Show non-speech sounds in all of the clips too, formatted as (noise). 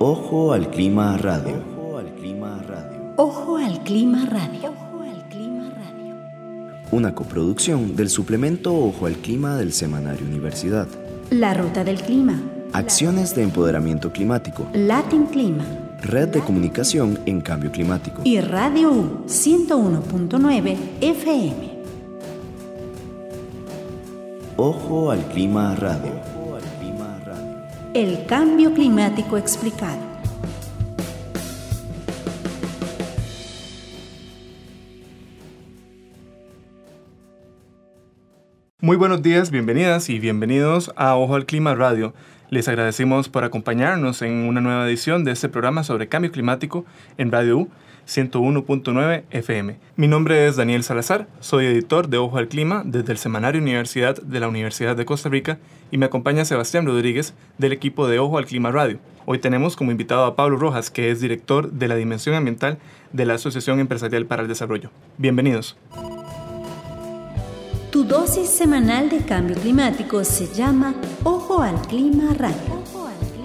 Ojo al Clima Radio. Ojo al Clima Radio. Ojo al Clima Radio. Ojo al Clima Radio. Una coproducción del suplemento Ojo al Clima del Semanario Universidad. La Ruta del Clima. Acciones de empoderamiento climático. Latin Clima. Red de comunicación en cambio climático. Y Radio U 101.9 FM. Ojo al Clima Radio. El cambio climático explicado. Muy buenos días, bienvenidas y bienvenidos a Ojo al Clima Radio. Les agradecemos por acompañarnos en una nueva edición de este programa sobre cambio climático en Radio U 101.9 FM. Mi nombre es Daniel Salazar, soy editor de Ojo al Clima desde el Semanario Universidad de la Universidad de Costa Rica y me acompaña Sebastián Rodríguez del equipo de Ojo al Clima Radio. Hoy tenemos como invitado a Pablo Rojas, que es director de la Dimensión Ambiental de la Asociación Empresarial para el Desarrollo. Bienvenidos. Tu dosis semanal de cambio climático se llama Ojo al Clima Radio.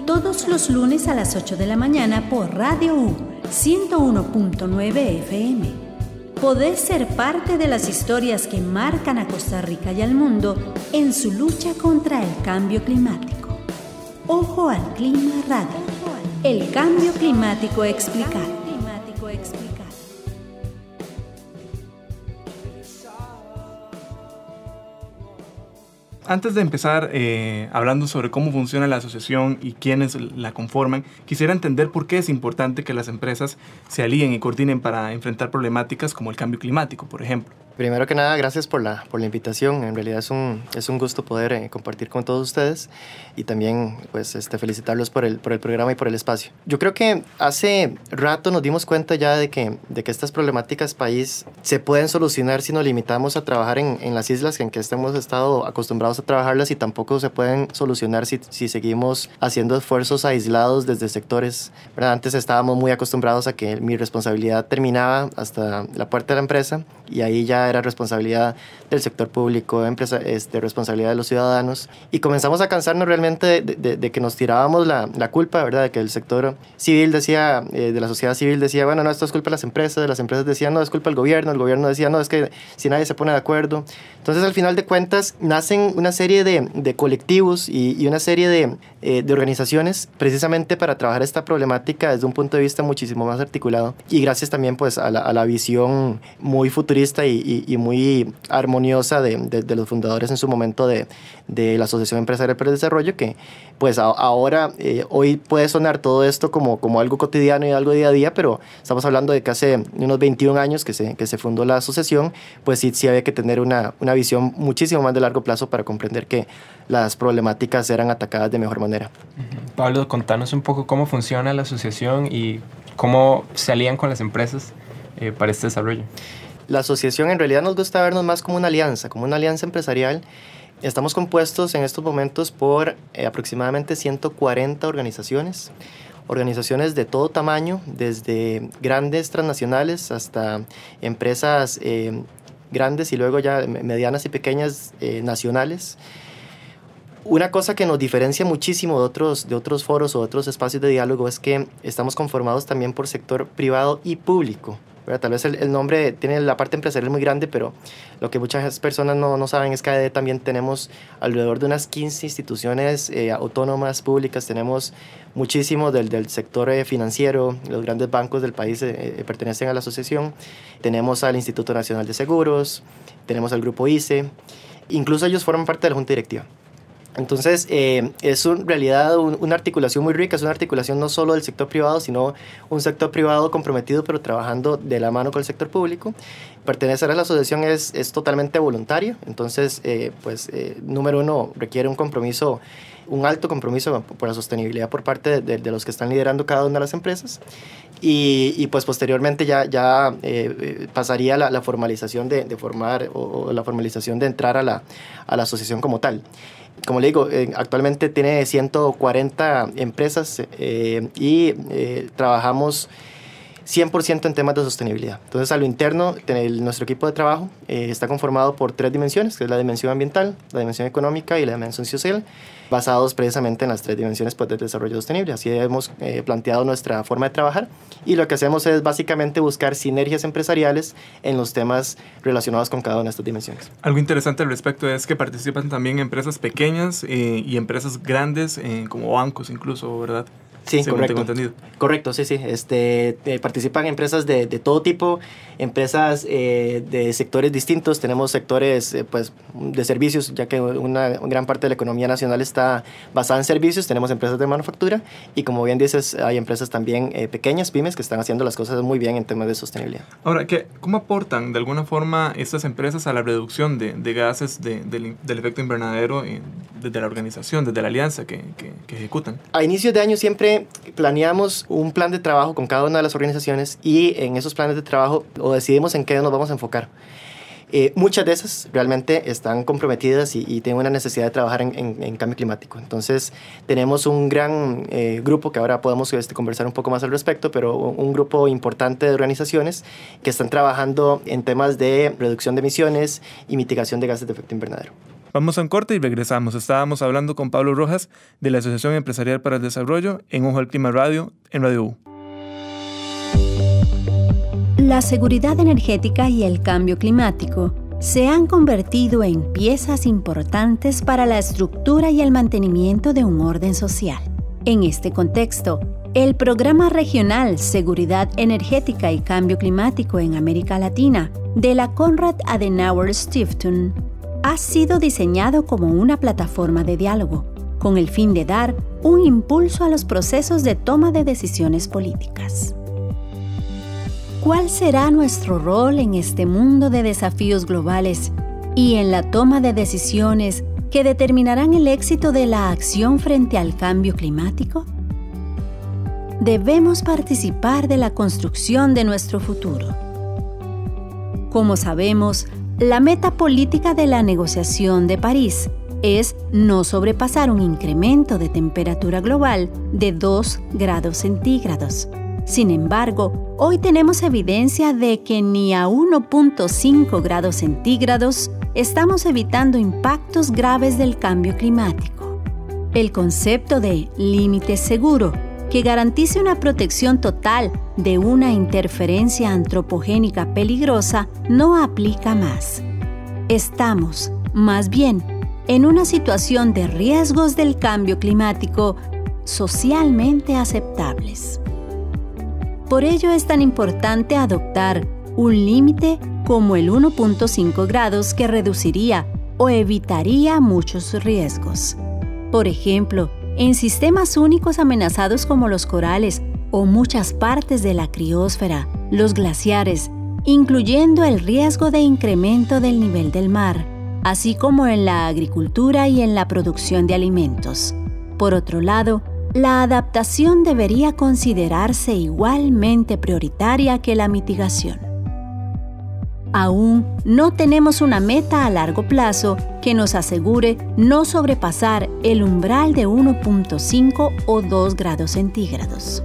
Todos los lunes a las 8 de la mañana por Radio U 101.9 FM. Podés ser parte de las historias que marcan a Costa Rica y al mundo en su lucha contra el cambio climático. Ojo al Clima Radio. El cambio climático explicado. Antes de empezar eh, hablando sobre cómo funciona la asociación y quiénes la conforman, quisiera entender por qué es importante que las empresas se alíen y coordinen para enfrentar problemáticas como el cambio climático, por ejemplo. Primero que nada, gracias por la, por la invitación. En realidad es un, es un gusto poder eh, compartir con todos ustedes y también pues, este, felicitarlos por el, por el programa y por el espacio. Yo creo que hace rato nos dimos cuenta ya de que, de que estas problemáticas país se pueden solucionar si nos limitamos a trabajar en, en las islas en que hemos estado acostumbrados a trabajarlas y tampoco se pueden solucionar si, si seguimos haciendo esfuerzos aislados desde sectores. ¿verdad? Antes estábamos muy acostumbrados a que mi responsabilidad terminaba hasta la puerta de la empresa y ahí ya era responsabilidad del sector público, empresa, este, responsabilidad de los ciudadanos. Y comenzamos a cansarnos realmente de, de, que nos tirábamos la, la, culpa, ¿verdad? De que el sector civil decía, eh, de la sociedad civil decía, bueno, no, esto es culpa de las empresas, de las empresas decían, no, es culpa del gobierno, el gobierno decía, no, es que si nadie se pone de acuerdo. Entonces, al final de cuentas, nacen una serie de, de colectivos y, y, una serie de, eh, de organizaciones precisamente para trabajar esta problemática desde un punto de vista muchísimo más articulado. Y gracias también, pues, a la, a la visión muy futurista y, y, y muy armoniosa de, de, de, los fundadores en su momento de, de la Asociación Empresarial para el Desarrollo, que pues a, ahora, eh, hoy puede sonar todo esto como, como algo cotidiano y algo día a día, pero estamos hablando de que hace unos 21 años que se, que se fundó la asociación, pues sí, sí había que tener una, una visión muchísimo más de largo plazo para comprender que las problemáticas eran atacadas de mejor manera. Pablo, contanos un poco cómo funciona la asociación y cómo se alían con las empresas eh, para este desarrollo la asociación en realidad nos gusta vernos más como una alianza, como una alianza empresarial. Estamos compuestos en estos momentos por eh, aproximadamente 140 organizaciones, organizaciones de todo tamaño, desde grandes transnacionales hasta empresas eh, grandes y luego ya medianas y pequeñas eh, nacionales. Una cosa que nos diferencia muchísimo de otros, de otros foros o otros espacios de diálogo es que estamos conformados también por sector privado y público. ¿Verdad? Tal vez el, el, nombre tiene la parte empresarial muy grande, pero lo que muchas personas no, no saben es que ADD también tenemos alrededor de unas 15 instituciones eh, autónomas públicas, tenemos muchísimo del, del sector eh, financiero, los grandes bancos del país eh, pertenecen a la asociación, tenemos al Instituto Nacional de Seguros, tenemos al Grupo ICE, incluso ellos forman parte de la Junta Directiva. Entonces, eh, es en realidad un, una articulación muy rica, es una articulación no solo del sector privado, sino un sector privado comprometido, pero trabajando de la mano con el sector público. Pertenecer a la asociación es, es totalmente voluntario, entonces, eh, pues, eh, número uno, requiere un compromiso, un alto compromiso por la sostenibilidad por parte de, de los que están liderando cada una de las empresas. Y, y, pues posteriormente ya, ya eh, pasaría la, la, formalización de, de formar o, o, la formalización de entrar a la, a la asociación como tal como le digo, eh, actualmente tiene 140 empresas eh, y eh, trabajamos 100% en temas de sostenibilidad. Entonces, a lo interno, nuestro equipo de trabajo eh, está conformado por tres dimensiones, que es la dimensión ambiental, la dimensión económica y la dimensión social, basados precisamente en las tres dimensiones pues, del desarrollo sostenible. Así hemos eh, planteado nuestra forma de trabajar y lo que hacemos es básicamente buscar sinergias empresariales en los temas relacionados con cada una de estas dimensiones. Algo interesante al respecto es que participan también empresas pequeñas eh, y empresas grandes, como bancos incluso, ¿verdad? Sí, correcto. Correcto, sí, sí. Este, eh, participan empresas de, de, todo tipo, empresas eh, de sectores distintos. Tenemos sectores eh, pues, de servicios, ya que una gran parte de la economía nacional está basada en servicios. Tenemos empresas de manufactura y, como bien dices, hay empresas también pequeñas, pymes, que están haciendo las cosas muy bien en temas de sostenibilidad. Ahora, ¿qué, ¿cómo aportan de alguna forma estas empresas a la reducción de, de gases de, del, del, efecto invernadero desde la organización, desde la alianza que, que, que ejecutan? A inicios de año siempre planeamos un plan de trabajo con cada una de las organizaciones y en esos planes de trabajo o decidimos en qué nos vamos a enfocar. Eh, muchas de esas realmente están comprometidas y, tienen una necesidad de trabajar en, cambio climático. Entonces, tenemos un gran eh, grupo que ahora podemos este, conversar un poco más al respecto, pero un, grupo importante de organizaciones que están trabajando en temas de reducción de emisiones y mitigación de gases de efecto invernadero. Vamos a un corte y regresamos. Estábamos hablando con Pablo Rojas de la Asociación Empresarial para el Desarrollo en Ojo al Clima Radio en Radio U. La seguridad energética y el cambio climático se han convertido en piezas importantes para la estructura y el mantenimiento de un orden social. En este contexto, el Programa Regional Seguridad Energética y Cambio Climático en América Latina de la Konrad Adenauer Stiftung ha sido diseñado como una plataforma de diálogo, con el fin de dar un impulso a los procesos de toma de decisiones políticas. ¿Cuál será nuestro rol en este mundo de desafíos globales y en la toma de decisiones que determinarán el éxito de la acción frente al cambio climático? Debemos participar de la construcción de nuestro futuro. Como sabemos, la meta política de la negociación de París es no sobrepasar un incremento de temperatura global de 2 grados centígrados. Sin embargo, hoy tenemos evidencia de que ni a 1.5 grados centígrados estamos evitando impactos graves del cambio climático. El concepto de límite seguro que garantice una protección total de una interferencia antropogénica peligrosa no aplica más. Estamos, más bien, en una situación de riesgos del cambio climático socialmente aceptables. Por ello es tan importante adoptar un límite como el 1.5 grados que reduciría o evitaría muchos riesgos. Por ejemplo, en sistemas únicos amenazados como los corales o muchas partes de la criósfera, los glaciares, incluyendo el riesgo de incremento del nivel del mar, así como en la agricultura y en la producción de alimentos. Por otro lado, la adaptación debería considerarse igualmente prioritaria que la mitigación aún no tenemos una meta a largo plazo que nos asegure no sobrepasar el umbral de 1.5 o 2 grados centígrados.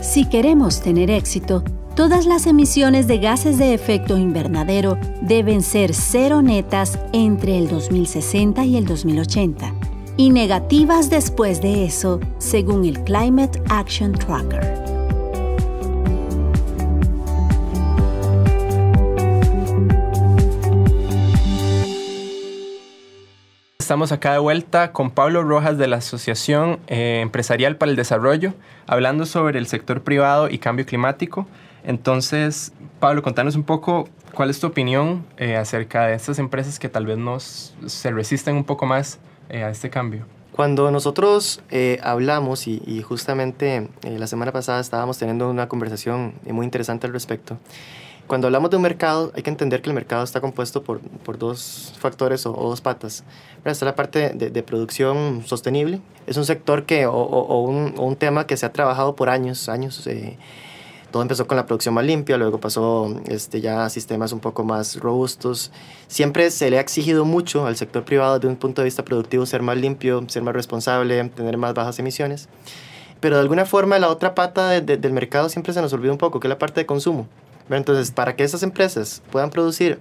Si queremos tener éxito, todas las emisiones de gases de efecto invernadero deben ser cero netas entre el 2060 y el 2080 y negativas después de eso, según el Climate Action Tracker. Estamos acá de vuelta con Pablo Rojas de la Asociación eh, Empresarial para el Desarrollo, hablando sobre el sector privado y cambio climático. Entonces, Pablo, contanos un poco cuál es tu opinión eh, acerca de estas empresas que tal vez nos, se resisten un poco más eh, a este cambio. Cuando nosotros hablamos, y, y justamente la semana pasada estábamos teniendo una conversación muy interesante al respecto, cuando hablamos de un mercado, hay que entender que el mercado está compuesto por, por dos factores o, dos patas. Está la parte de, producción sostenible. Es un sector que, o, o, un, un, tema que se ha trabajado por años, años. Eh, todo empezó con la producción más limpia, luego pasó este, ya a sistemas un poco más robustos. Siempre se le ha exigido mucho al sector privado desde un punto de vista productivo ser más limpio, ser más responsable, tener más bajas emisiones. pero de alguna forma la otra pata del mercado siempre se nos olvida un poco, que es la parte de consumo. Entonces, para que esas empresas puedan producir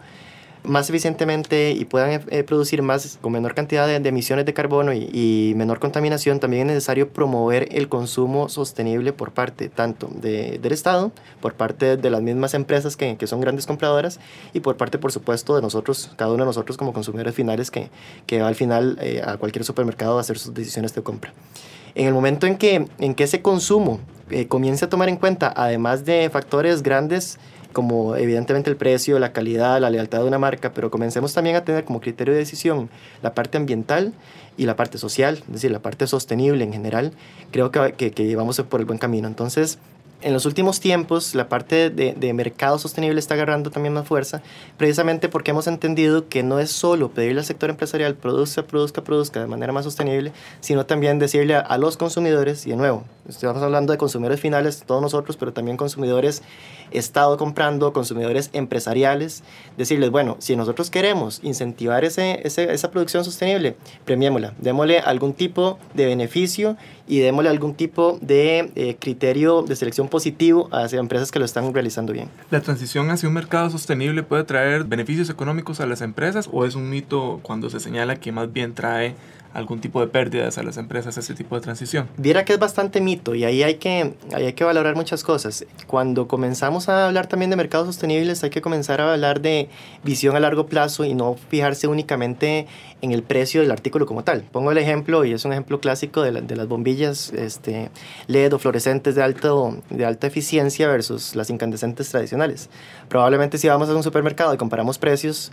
más eficientemente y puedan eh, eh, producir más con menor cantidad de, emisiones de carbono y, menor contaminación, también es necesario promover el consumo sostenible por parte tanto de, del Estado, por parte de las mismas empresas que, que, son grandes compradoras y por parte, por supuesto, de nosotros, cada uno de nosotros como consumidores finales que, que va al final eh, a cualquier supermercado a hacer sus decisiones de compra. En el momento en que, en que ese consumo comience a tomar en cuenta, además de factores grandes, como evidentemente el precio, la calidad, la lealtad de una marca, pero comencemos también a tener como criterio de decisión la parte ambiental y la parte social, es decir, la parte sostenible en general, creo que, que, que vamos por el buen camino. Entonces, en los últimos tiempos la parte de, mercado sostenible está agarrando también más fuerza, precisamente porque hemos entendido que no es solo pedirle al sector empresarial produzca, produzca, produzca de manera más sostenible, sino también decirle a, los consumidores, y de nuevo, estamos hablando de consumidores finales, todos nosotros, pero también consumidores Estado comprando, consumidores empresariales, decirles, bueno, si nosotros queremos incentivar esa producción sostenible, premiémosla, démosle algún tipo de beneficio y démosle algún tipo de eh, criterio de selección positivo hacia empresas que lo están realizando bien. ¿La transición hacia un mercado sostenible puede traer beneficios económicos a las empresas o es un mito cuando se señala que más bien trae algún tipo de pérdidas a las empresas ese tipo de transición? Viera que es bastante mito y ahí hay que, ahí hay que valorar muchas cosas. Cuando comenzamos a hablar también de mercados sostenibles hay que comenzar a hablar de visión a largo plazo y no fijarse únicamente en el precio del artículo como tal. Pongo el ejemplo, y es un ejemplo clásico de, de las bombillas este, LED o fluorescentes de, alto, de alta eficiencia versus las incandescentes tradicionales. Probablemente si vamos a un supermercado y comparamos precios,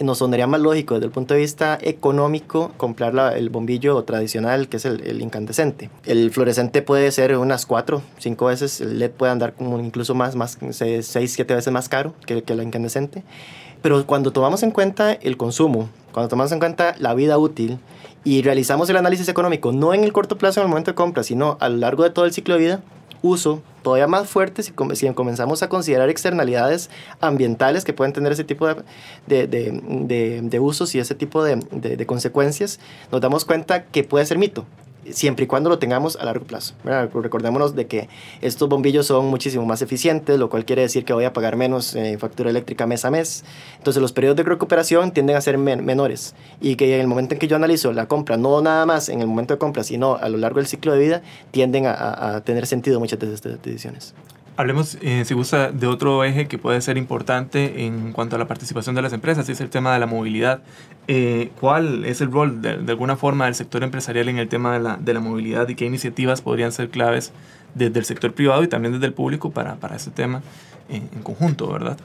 nos sonaría más lógico desde el punto de vista económico comprar la, el bombillo tradicional que es el, el, incandescente. El fluorescente puede ser unas 4, 5 veces, el LED puede andar como incluso más, más 6, 7 veces más caro que, que la incandescente. Pero cuando tomamos en cuenta el consumo, cuando tomamos en cuenta la vida útil y realizamos el análisis económico no en el corto plazo en el momento de compra, sino a lo largo de todo el ciclo de vida, uso todavía más fuerte si, si comenzamos a considerar externalidades ambientales que pueden tener ese tipo de, de, de, de usos y ese tipo de, consecuencias, nos damos cuenta que puede ser mito siempre y cuando lo tengamos a largo plazo. Recordémonos de que estos bombillos son muchísimo más eficientes, lo cual quiere decir que voy a pagar menos eh, factura eléctrica mes a mes. Entonces los periodos de recuperación tienden a ser menores y que en el momento en que yo analizo la compra, no nada más en el momento de compra, sino a lo largo del ciclo de vida, tienden a, a tener sentido muchas de estas decisiones. Hablemos, eh, si gusta, de otro eje que puede ser importante en cuanto a la participación de las empresas, y es el tema de la movilidad. Eh, ¿Cuál es el rol, de, alguna forma, del sector empresarial en el tema de la, de la movilidad y qué iniciativas podrían ser claves desde el sector privado y también desde el público para, para ese tema en, en conjunto, verdad?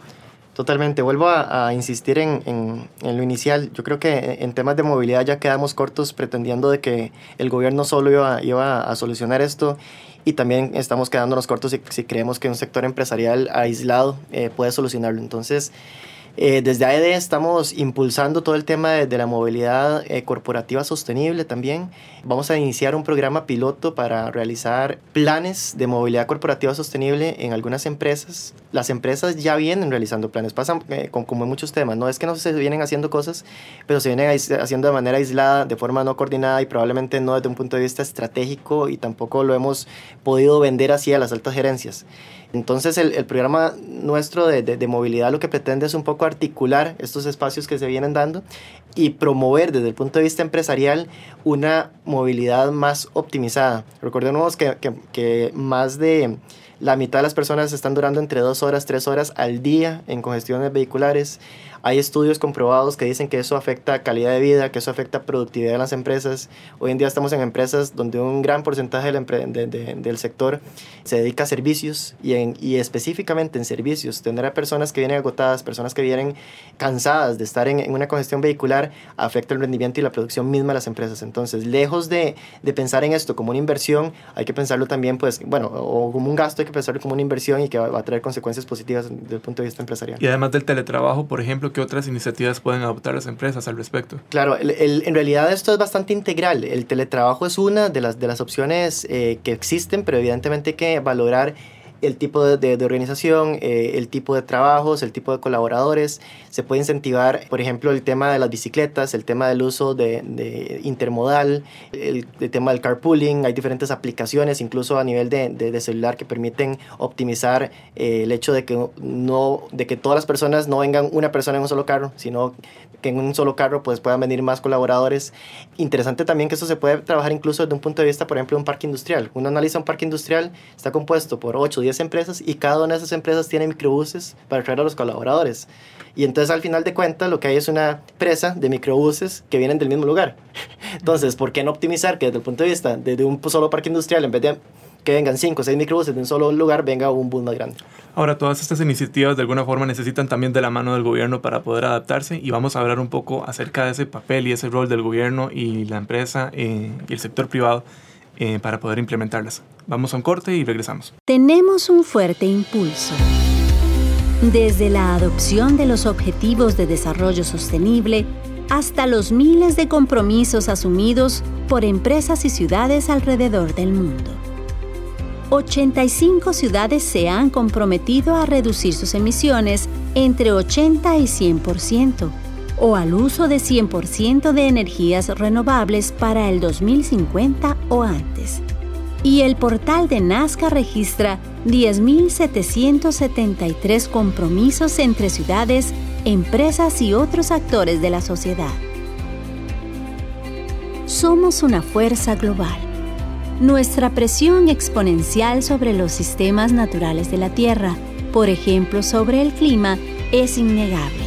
Totalmente, vuelvo a, insistir en, lo inicial. Yo creo que en temas de movilidad ya quedamos cortos pretendiendo de que el gobierno solo iba, a solucionar esto y también estamos quedándonos cortos si, si creemos que un sector empresarial aislado eh, puede solucionarlo. Entonces, eh, desde AED estamos impulsando todo el tema de, de la movilidad eh, corporativa sostenible también. Vamos a iniciar un programa piloto para realizar planes de movilidad corporativa sostenible en algunas empresas. Las empresas ya vienen realizando planes, pasan eh, con, como en muchos temas. No es que no se vienen haciendo cosas, pero se vienen haciendo de manera aislada, de forma no coordinada y probablemente no desde un punto de vista estratégico y tampoco lo hemos podido vender así a las altas gerencias. Entonces el, el programa nuestro de, de, movilidad lo que pretende es un poco articular estos espacios que se vienen dando y promover desde el punto de vista empresarial una movilidad más optimizada. Recordemos que, que, que más de la mitad de las personas están durando entre dos horas, tres horas al día en congestiones vehiculares. Hay estudios comprobados que dicen que eso afecta calidad de vida, que eso afecta productividad de las empresas. Hoy en día estamos en empresas donde un gran porcentaje del, de, de, del sector se dedica a servicios y, en, y específicamente en servicios. Tener a personas que vienen agotadas, personas que vienen cansadas de estar en, en, una congestión vehicular, afecta el rendimiento y la producción misma de las empresas. Entonces, lejos de, de pensar en esto como una inversión, hay que pensarlo también, pues, bueno, o como un gasto, hay que pensarlo como una inversión y que va, va a traer consecuencias positivas desde el punto de vista empresarial. Y además del teletrabajo, por ejemplo, ¿qué otras iniciativas pueden adoptar las empresas al respecto? Claro, el, en realidad esto es bastante integral. El teletrabajo es una de las, de las opciones eh, que existen, pero evidentemente hay que valorar el tipo de, de, organización, eh, el tipo de trabajos, el tipo de colaboradores. Se puede incentivar, por ejemplo, el tema de las bicicletas, el tema del uso de, de intermodal, el, tema del carpooling. Hay diferentes aplicaciones, incluso a nivel de, celular, que permiten optimizar eh, el hecho de que, no, de que todas las personas no vengan una persona en un solo carro, sino que en un solo carro pues, puedan venir más colaboradores. Interesante también que eso se puede trabajar incluso desde un punto de vista, por ejemplo, de un parque industrial. Uno analiza un parque industrial, está compuesto por 8 o 10 empresas y cada una de esas empresas tiene microbuses para traer a los colaboradores. Y entonces al final de cuentas lo que hay es una presa de microbuses que vienen del mismo lugar. (laughs) Entonces, ¿por qué no optimizar que desde el punto de vista de un solo parque industrial, en vez de que vengan 5 o 6 microbuses de un solo lugar, venga un bus más grande? Ahora, todas estas iniciativas de alguna forma necesitan también de la mano del gobierno para poder adaptarse y vamos a hablar un poco acerca de ese papel y ese rol del gobierno y la empresa eh, y el sector privado eh, para poder implementarlas. Vamos a un corte y regresamos. Tenemos un fuerte impulso. Desde la adopción de los Objetivos de Desarrollo Sostenible hasta los miles de compromisos asumidos por empresas y ciudades alrededor del mundo. 85 ciudades se han comprometido a reducir sus emisiones entre 80 y 100% o al uso de 100% de energías renovables para el 2050 o antes. Y el portal de Nazca registra 10.773 compromisos entre ciudades, empresas y otros actores de la sociedad. Somos una fuerza global. Nuestra presión exponencial sobre los sistemas naturales de la Tierra, por ejemplo sobre el clima, es innegable.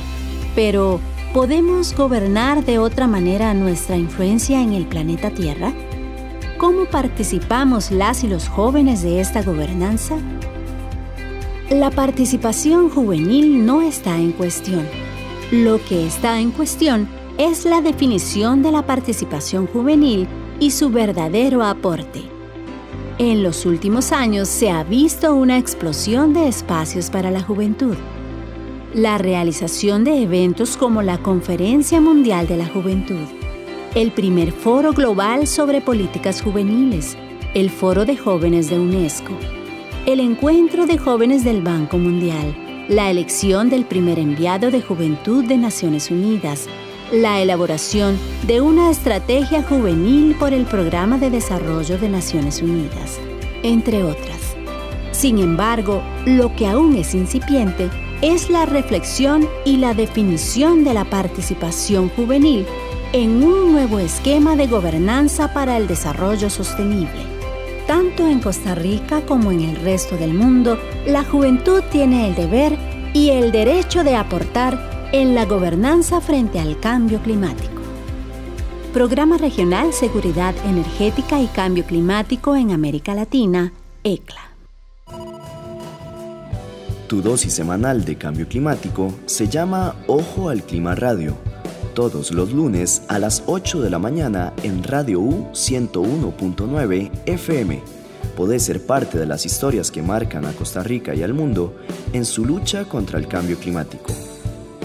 Pero, ¿podemos gobernar de otra manera nuestra influencia en el planeta Tierra? ¿Cómo participamos las y los jóvenes de esta gobernanza? La participación juvenil no está en cuestión. Lo que está en cuestión es la definición de la participación juvenil y su verdadero aporte. En los últimos años se ha visto una explosión de espacios para la juventud. La realización de eventos como la Conferencia Mundial de la Juventud, el primer foro global sobre políticas juveniles, el Foro de Jóvenes de UNESCO, el Encuentro de Jóvenes del Banco Mundial, la elección del primer enviado de juventud de Naciones Unidas, la elaboración de una estrategia juvenil por el Programa de Desarrollo de Naciones Unidas, entre otras. Sin embargo, lo que aún es incipiente es la reflexión y la definición de la participación juvenil en un nuevo esquema de gobernanza para el desarrollo sostenible. Tanto en Costa Rica como en el resto del mundo, la juventud tiene el deber y el derecho de aportar en la gobernanza frente al cambio climático. Programa Regional Seguridad Energética y Cambio Climático en América Latina, ECLA. Tu dosis semanal de cambio climático se llama Ojo al Clima Radio todos los lunes a las 8 de la mañana en Radio U 101.9 FM. Podés ser parte de las historias que marcan a Costa Rica y al mundo en su lucha contra el cambio climático.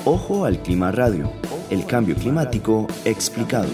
Ojo al Clima Radio, el cambio climático explicado.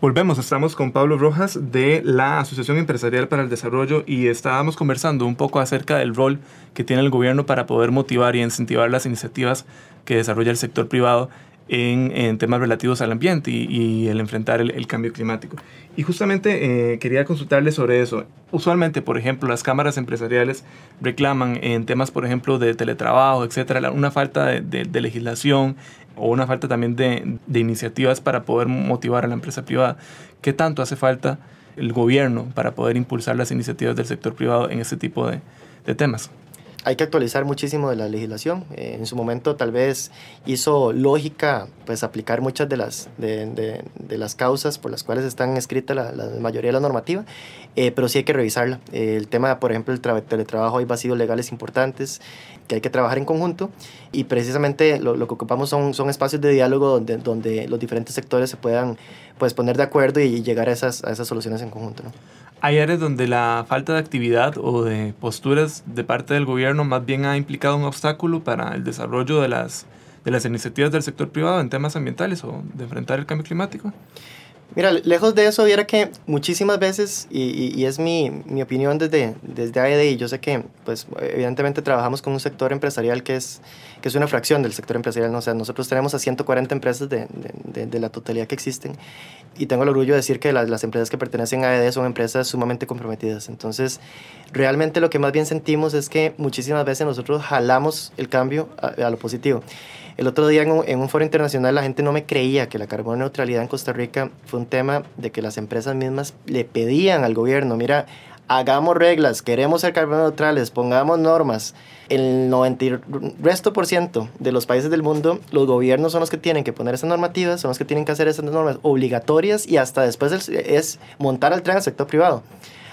Volvemos, estamos con Pablo Rojas de la Asociación Empresarial para el Desarrollo y estábamos conversando un poco acerca del rol que tiene el gobierno para poder motivar y incentivar las iniciativas que desarrolla el sector privado en, temas relativos al ambiente y, el enfrentar el, cambio climático. Y justamente eh, quería consultarle sobre eso. Usualmente, por ejemplo, las cámaras empresariales reclaman en temas, por ejemplo, de teletrabajo, etcétera, una falta de legislación o una falta también de, iniciativas para poder motivar a la empresa privada. ¿Qué tanto hace falta el gobierno para poder impulsar las iniciativas del sector privado en este tipo de temas? Hay que actualizar muchísimo de la legislación. Eh, en su momento tal vez hizo lógica pues aplicar muchas de las, de, de, las causas por las cuales están escritas la, mayoría de la normativa, eh, pero sí hay que revisarla. Eh, el tema, por ejemplo, el teletrabajo, hay vacíos legales importantes que hay que trabajar en conjunto y precisamente lo, lo que ocupamos son, son espacios de diálogo donde, donde los diferentes sectores se puedan pues, poner de acuerdo y llegar a esas, a esas soluciones en conjunto. Hay áreas donde la falta de actividad o de posturas de parte del gobierno más bien ha implicado un obstáculo para el desarrollo de las, de las iniciativas del sector privado en temas ambientales o de enfrentar el cambio climático? Mira, lejos de eso, viera que muchísimas veces, y, y, es mi, mi, opinión desde, desde AED, y yo sé que, pues, evidentemente trabajamos con un sector empresarial que es, que es una fracción del sector empresarial, ¿no? o sea, nosotros tenemos a 140 empresas de, de, de la totalidad que existen, y tengo el orgullo de decir que las, las, empresas que pertenecen a AED son empresas sumamente comprometidas. Entonces, realmente lo que más bien sentimos es que muchísimas veces nosotros jalamos el cambio a, a lo positivo. El otro día en un, foro internacional la gente no me creía que la carbono neutralidad en Costa Rica fue un tema de que las empresas mismas le pedían al gobierno, mira, hagamos reglas, queremos ser carbono neutrales, pongamos normas. El 90 resto por ciento de los países del mundo, los gobiernos son los que tienen que poner esas normativas, son los que tienen que hacer esas normas obligatorias y hasta después es, es montar al tren al sector privado.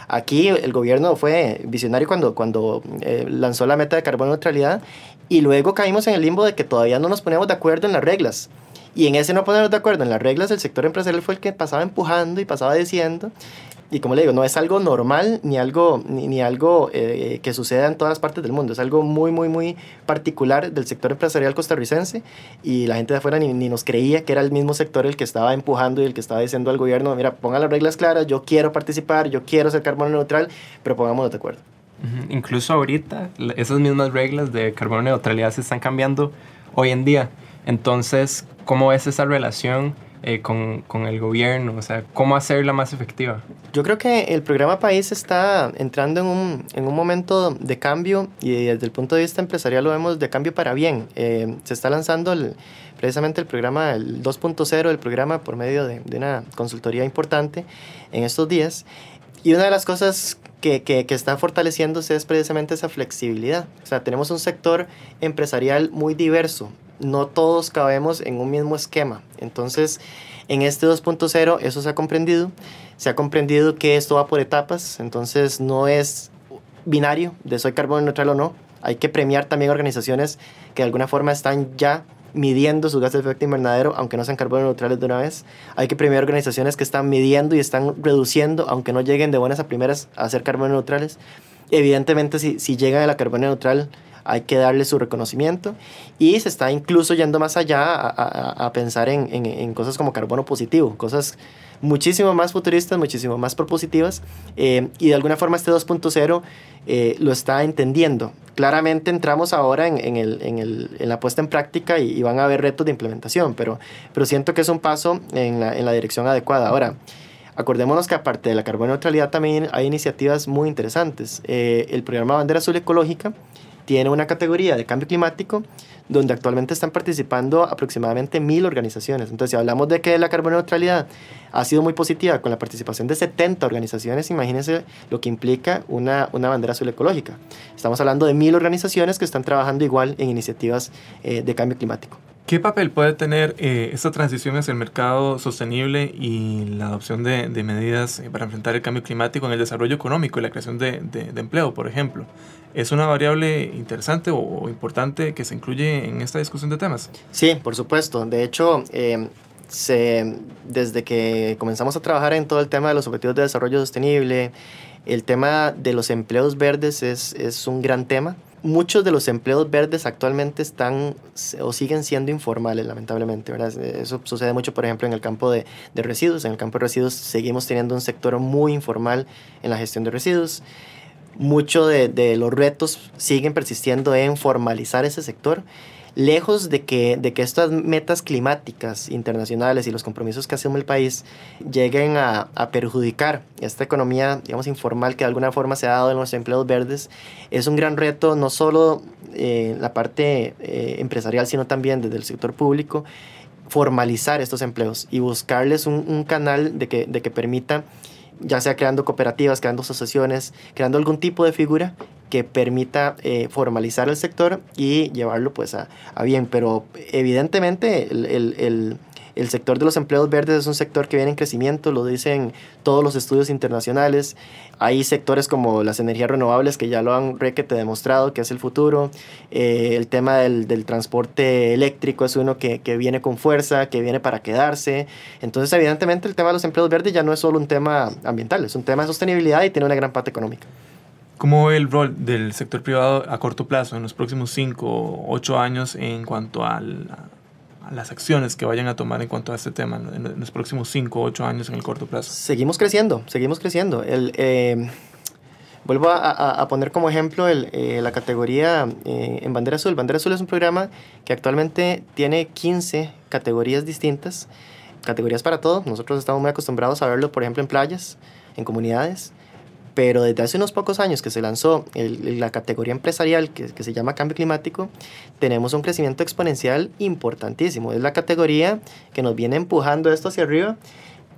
Aquí el gobierno fue visionario cuando, cuando eh, lanzó la meta de carbono neutralidad y luego caímos en el limbo de que todavía no nos poníamos de acuerdo en las reglas. Y en ese no ponernos de acuerdo en las reglas, el sector empresarial fue el que pasaba empujando y pasaba diciendo. Y como le digo, no es algo normal ni algo, ni, ni algo eh, que suceda en todas partes del mundo. Es algo muy, muy, muy particular del sector empresarial costarricense. Y la gente de afuera ni, ni, nos creía que era el mismo sector el que estaba empujando y el que estaba diciendo al gobierno, mira, pongan las reglas claras, yo quiero participar, yo quiero ser carbono neutral, pero pongámonos de acuerdo. Incluso ahorita esas mismas reglas de carbono neutralidad se están cambiando hoy en día. Entonces, ¿cómo es esa relación eh, con, con, el gobierno? O sea, ¿cómo hacerla más efectiva? Yo creo que el programa País está entrando en un, en un momento de cambio y desde el punto de vista empresarial lo vemos de cambio para bien. Eh, se está lanzando el, precisamente el programa el 2.0 del programa por medio de, de una consultoría importante en estos días. Y una de las cosas que, que, está fortaleciéndose es precisamente esa flexibilidad. O sea, tenemos un sector empresarial muy diverso. No todos cabemos en un mismo esquema. Entonces, en este 2.0 eso se ha comprendido. Se ha comprendido que esto va por etapas. Entonces, no es binario de soy carbono neutral o no. Hay que premiar también organizaciones que de alguna forma están ya midiendo sus gases de efecto invernadero, aunque no sean carbono neutrales de una vez. Hay que premiar organizaciones que están midiendo y están reduciendo, aunque no lleguen de buenas a primeras a ser carbono neutrales. Evidentemente, si, si llegan a la carbono neutral, hay que darle su reconocimiento y se está incluso yendo más allá a, a, a pensar en, en, en, cosas como carbono positivo, cosas muchísimo más futuristas, muchísimo más propositivas eh, y de alguna forma este 2.0 eh, lo está entendiendo. Claramente entramos ahora en, el, en, el, en la puesta en práctica y, van a haber retos de implementación, pero, pero siento que es un paso en la, la dirección adecuada. Ahora, Acordémonos que aparte de la carbono neutralidad también hay iniciativas muy interesantes. Eh, el programa Bandera Azul Ecológica tiene una categoría de cambio climático donde actualmente están participando aproximadamente mil organizaciones. Entonces, si hablamos de que la carbono neutralidad ha sido muy positiva con la participación de 70 organizaciones, imagínense lo que implica una, una bandera azul ecológica. Estamos hablando de mil organizaciones que están trabajando igual en iniciativas eh, de cambio climático. ¿Qué papel puede tener eh, esta transición hacia el mercado sostenible y la adopción de, de medidas eh, para enfrentar el cambio climático en el desarrollo económico y la creación de, de, de empleo, por ejemplo? ¿Es una variable interesante o, o, importante que se incluye en esta discusión de temas? Sí, por supuesto. De hecho, eh, se, desde que comenzamos a trabajar en todo el tema de los objetivos de desarrollo sostenible, el tema de los empleos verdes es, es un gran tema muchos de los empleos verdes actualmente están o siguen siendo informales, lamentablemente. ¿verdad? Eso sucede mucho, por ejemplo, en el campo de, residuos. En el campo de residuos seguimos teniendo un sector muy informal en la gestión de residuos. Muchos de los retos siguen persistiendo en formalizar ese sector lejos de que, de que estas metas climáticas internacionales y los compromisos que asume el país lleguen a, perjudicar esta economía, digamos, informal que de alguna forma se ha dado en los empleos verdes, es un gran reto no solo eh, la parte eh, empresarial, sino también desde el sector público, formalizar estos empleos y buscarles un, un canal de que, de que permita ya sea creando cooperativas, creando asociaciones, creando algún tipo de figura que permita eh, formalizar el sector y llevarlo pues a, bien. Pero evidentemente el, el, el, sector de los empleos verdes es un sector que viene en crecimiento, lo dicen todos los estudios internacionales. Hay sectores como las energías renovables que ya lo han requete demostrado que es el futuro. Eh, el tema del, del, transporte eléctrico es uno que, que, viene con fuerza, que viene para quedarse. Entonces evidentemente el tema de los empleos verdes ya no es solo un tema ambiental, es un tema de sostenibilidad y tiene una gran parte económica. ¿Cómo ve el rol del sector privado a corto plazo en los próximos 5 o 8 años en cuanto a, las acciones que vayan a tomar en cuanto a este tema en los próximos 5 o 8 años en el corto plazo? Seguimos creciendo, seguimos creciendo. El, eh, vuelvo a, poner como ejemplo el, eh, la categoría eh, en Bandera Azul. Bandera Azul es un programa que actualmente tiene 15 categorías distintas, categorías para todo. Nosotros estamos muy acostumbrados a verlo, por ejemplo, en playas, en comunidades pero desde hace unos pocos años que se lanzó la categoría empresarial que, que, se llama cambio climático, tenemos un crecimiento exponencial importantísimo. Es la categoría que nos viene empujando esto hacia arriba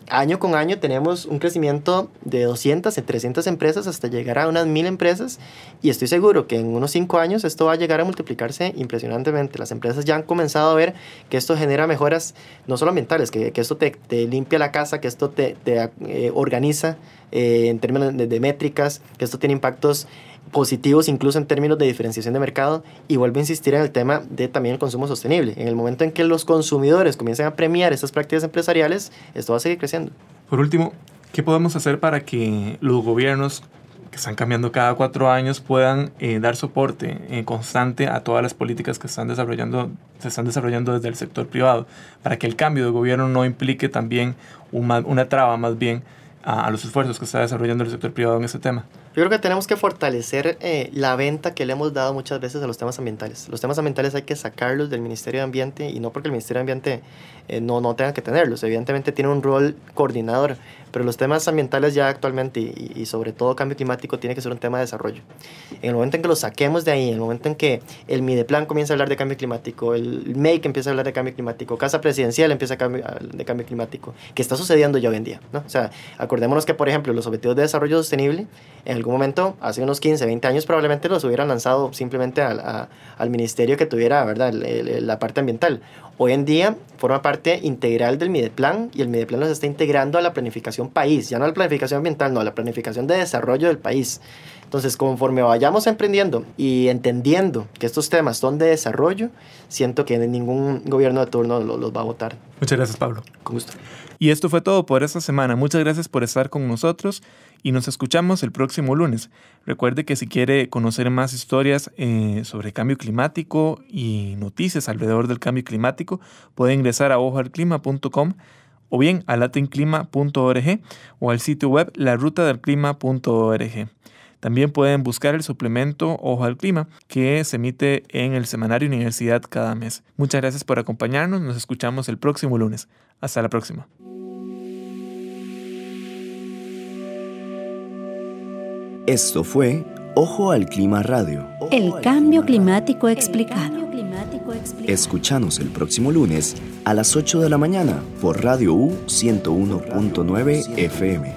año con año tenemos un crecimiento de 200 y 300 empresas hasta llegar a unas 1000 empresas y estoy seguro que en unos 5 años esto va a llegar a multiplicarse impresionantemente. Las empresas ya han comenzado a ver que esto genera mejoras no solo ambientales, que, que esto te, limpia la casa, que esto te, te eh, organiza eh, en términos de métricas, que esto tiene impactos positivos incluso en términos de diferenciación de mercado y vuelvo a insistir en el tema de también el consumo sostenible. En el momento en que los consumidores comiencen a premiar estas prácticas empresariales, esto va a seguir creciendo. Por último, ¿qué podemos hacer para que los gobiernos que están cambiando cada cuatro años puedan eh, dar soporte eh, constante a todas las políticas que están desarrollando, se están desarrollando desde el sector privado, para que el cambio de gobierno no implique también una, una traba más bien a, los esfuerzos que está desarrollando el sector privado en ese tema? Yo creo que tenemos que fortalecer eh, la venta que le hemos dado muchas veces a los temas ambientales. Los temas ambientales hay que sacarlos del Ministerio de Ambiente y no porque el Ministerio de Ambiente eh, no, no tenga que tenerlos. Evidentemente tiene un rol coordinador, pero los temas ambientales ya actualmente y, sobre todo cambio climático tiene que ser un tema de desarrollo. En el momento en que lo saquemos de ahí, en el momento en que el Mideplan comienza a hablar de cambio climático, el MAKE empieza a hablar de cambio climático, Casa Presidencial empieza a hablar de cambio climático, que está sucediendo ya hoy en día. ¿no? O sea, acordémonos que, por ejemplo, los objetivos de desarrollo sostenible, en algún momento, hace unos 15, 20 años, probablemente los hubieran lanzado simplemente al, al ministerio que tuviera ¿verdad? la parte ambiental. Hoy en día forma parte integral del Mideplan y el Mideplan nos está integrando a la planificación país, ya no a la planificación ambiental, no, a la planificación de desarrollo del país. Entonces, conforme vayamos emprendiendo y entendiendo que estos temas son de desarrollo, siento que ningún gobierno de turno los, va a votar. Muchas gracias, Pablo. Con gusto. Y esto fue todo por esta semana. Muchas gracias por estar con nosotros y nos escuchamos el próximo lunes. Recuerde que si quiere conocer más historias eh, sobre cambio climático y noticias alrededor del cambio climático, puede ingresar a ojoalclima.com o bien a latinclima.org o al sitio web larutadelclima.org. También pueden buscar el suplemento Ojo al Clima que se emite en el Semanario Universidad cada mes. Muchas gracias por acompañarnos, nos escuchamos el próximo lunes. Hasta la próxima. Esto fue Ojo al Clima Radio. El cambio climático explicado. Escuchanos el próximo lunes a las 8 de la mañana por Radio U 101.9 FM.